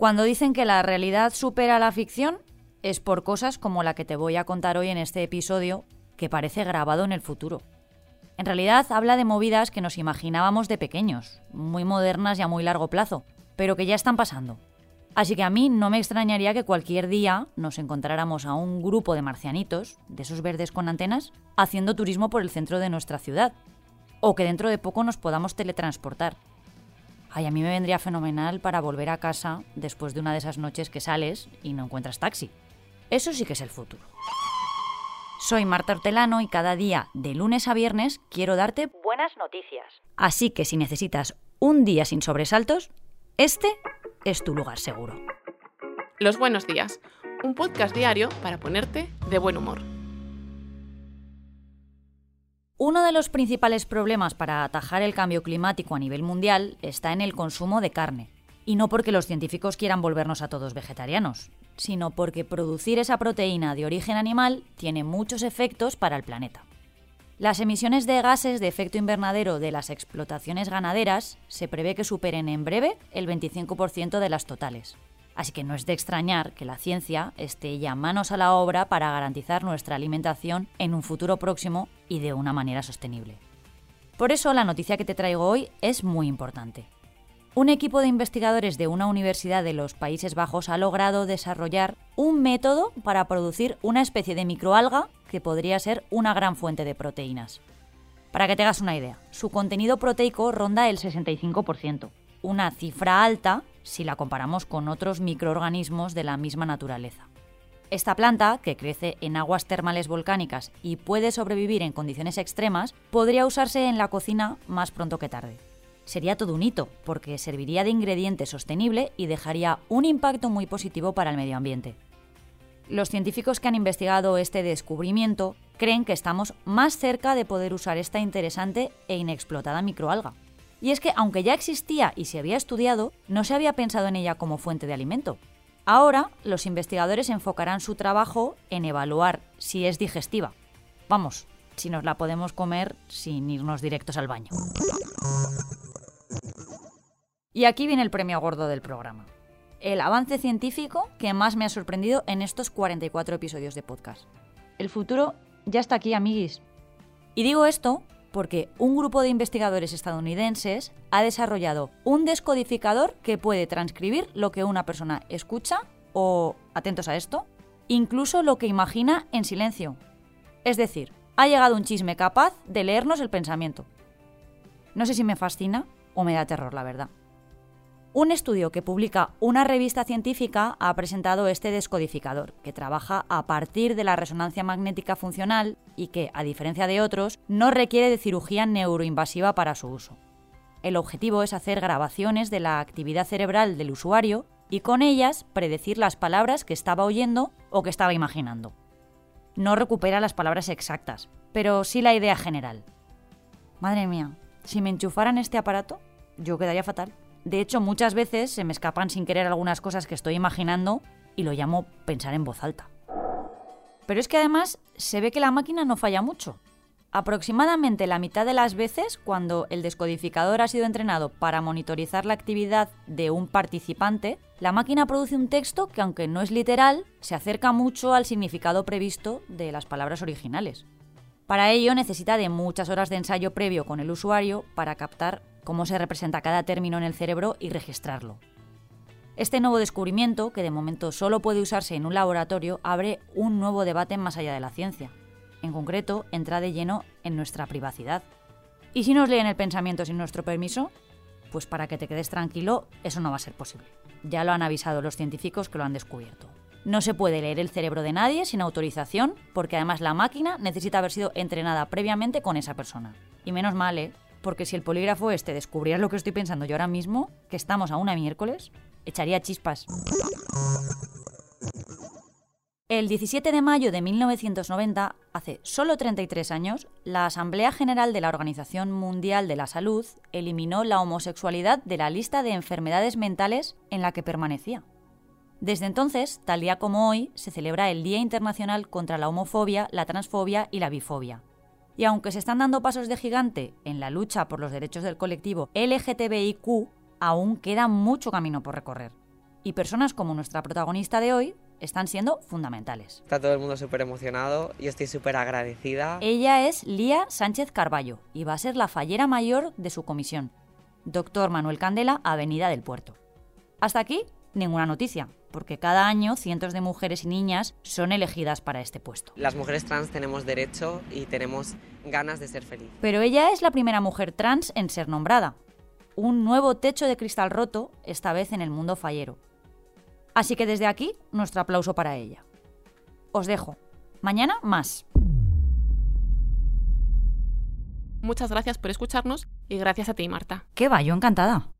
Cuando dicen que la realidad supera la ficción, es por cosas como la que te voy a contar hoy en este episodio, que parece grabado en el futuro. En realidad habla de movidas que nos imaginábamos de pequeños, muy modernas y a muy largo plazo, pero que ya están pasando. Así que a mí no me extrañaría que cualquier día nos encontráramos a un grupo de marcianitos, de esos verdes con antenas, haciendo turismo por el centro de nuestra ciudad. O que dentro de poco nos podamos teletransportar. Ay, a mí me vendría fenomenal para volver a casa después de una de esas noches que sales y no encuentras taxi. Eso sí que es el futuro. Soy Marta Hortelano y cada día, de lunes a viernes, quiero darte buenas noticias. Así que si necesitas un día sin sobresaltos, este es tu lugar seguro. Los buenos días, un podcast diario para ponerte de buen humor. Uno de los principales problemas para atajar el cambio climático a nivel mundial está en el consumo de carne. Y no porque los científicos quieran volvernos a todos vegetarianos, sino porque producir esa proteína de origen animal tiene muchos efectos para el planeta. Las emisiones de gases de efecto invernadero de las explotaciones ganaderas se prevé que superen en breve el 25% de las totales. Así que no es de extrañar que la ciencia esté ya manos a la obra para garantizar nuestra alimentación en un futuro próximo y de una manera sostenible. Por eso la noticia que te traigo hoy es muy importante. Un equipo de investigadores de una universidad de los Países Bajos ha logrado desarrollar un método para producir una especie de microalga que podría ser una gran fuente de proteínas. Para que te hagas una idea, su contenido proteico ronda el 65%, una cifra alta si la comparamos con otros microorganismos de la misma naturaleza. Esta planta, que crece en aguas termales volcánicas y puede sobrevivir en condiciones extremas, podría usarse en la cocina más pronto que tarde sería todo un hito, porque serviría de ingrediente sostenible y dejaría un impacto muy positivo para el medio ambiente. Los científicos que han investigado este descubrimiento creen que estamos más cerca de poder usar esta interesante e inexplotada microalga. Y es que, aunque ya existía y se había estudiado, no se había pensado en ella como fuente de alimento. Ahora, los investigadores enfocarán su trabajo en evaluar si es digestiva. Vamos, si nos la podemos comer sin irnos directos al baño. Y aquí viene el premio gordo del programa. El avance científico que más me ha sorprendido en estos 44 episodios de podcast. El futuro ya está aquí, amiguis. Y digo esto porque un grupo de investigadores estadounidenses ha desarrollado un descodificador que puede transcribir lo que una persona escucha o, atentos a esto, incluso lo que imagina en silencio. Es decir, ha llegado un chisme capaz de leernos el pensamiento. No sé si me fascina o me da terror, la verdad. Un estudio que publica una revista científica ha presentado este descodificador, que trabaja a partir de la resonancia magnética funcional y que, a diferencia de otros, no requiere de cirugía neuroinvasiva para su uso. El objetivo es hacer grabaciones de la actividad cerebral del usuario y con ellas predecir las palabras que estaba oyendo o que estaba imaginando. No recupera las palabras exactas, pero sí la idea general. Madre mía, si me enchufaran este aparato, yo quedaría fatal. De hecho, muchas veces se me escapan sin querer algunas cosas que estoy imaginando y lo llamo pensar en voz alta. Pero es que además se ve que la máquina no falla mucho. Aproximadamente la mitad de las veces, cuando el descodificador ha sido entrenado para monitorizar la actividad de un participante, la máquina produce un texto que, aunque no es literal, se acerca mucho al significado previsto de las palabras originales. Para ello necesita de muchas horas de ensayo previo con el usuario para captar cómo se representa cada término en el cerebro y registrarlo. Este nuevo descubrimiento, que de momento solo puede usarse en un laboratorio, abre un nuevo debate más allá de la ciencia. En concreto, entra de lleno en nuestra privacidad. ¿Y si nos leen el pensamiento sin nuestro permiso? Pues para que te quedes tranquilo, eso no va a ser posible. Ya lo han avisado los científicos que lo han descubierto. No se puede leer el cerebro de nadie sin autorización, porque además la máquina necesita haber sido entrenada previamente con esa persona. Y menos mal, ¿eh? Porque si el polígrafo este descubriera lo que estoy pensando yo ahora mismo, que estamos a una miércoles, echaría chispas. El 17 de mayo de 1990, hace solo 33 años, la Asamblea General de la Organización Mundial de la Salud eliminó la homosexualidad de la lista de enfermedades mentales en la que permanecía. Desde entonces, tal día como hoy, se celebra el Día Internacional contra la Homofobia, la Transfobia y la Bifobia. Y aunque se están dando pasos de gigante en la lucha por los derechos del colectivo LGTBIQ, aún queda mucho camino por recorrer. Y personas como nuestra protagonista de hoy están siendo fundamentales. Está todo el mundo súper emocionado y estoy súper agradecida. Ella es Lía Sánchez Carballo y va a ser la fallera mayor de su comisión. Doctor Manuel Candela, Avenida del Puerto. Hasta aquí, ninguna noticia, porque cada año cientos de mujeres y niñas son elegidas para este puesto. Las mujeres trans tenemos derecho y tenemos ganas de ser felices. Pero ella es la primera mujer trans en ser nombrada. Un nuevo techo de cristal roto, esta vez en el mundo fallero. Así que desde aquí, nuestro aplauso para ella. Os dejo. Mañana más. Muchas gracias por escucharnos y gracias a ti, Marta. ¿Qué va? Yo encantada.